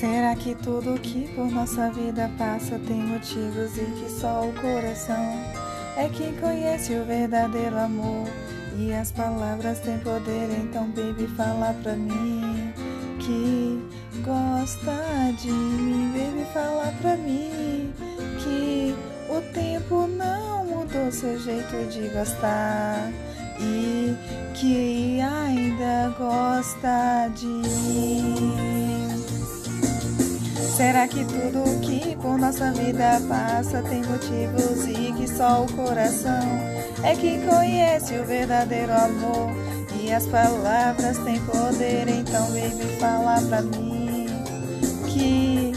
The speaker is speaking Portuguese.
Será que tudo que por nossa vida passa tem motivos e que só o coração é quem conhece o verdadeiro amor? E as palavras têm poder, então, baby, fala pra mim que gosta de mim, baby, fala pra mim que o tempo não mudou seu jeito de gostar e que ainda gosta de mim. Será que tudo que por nossa vida passa tem motivos e que só o coração é quem conhece o verdadeiro amor? E as palavras têm poder, então baby fala pra mim que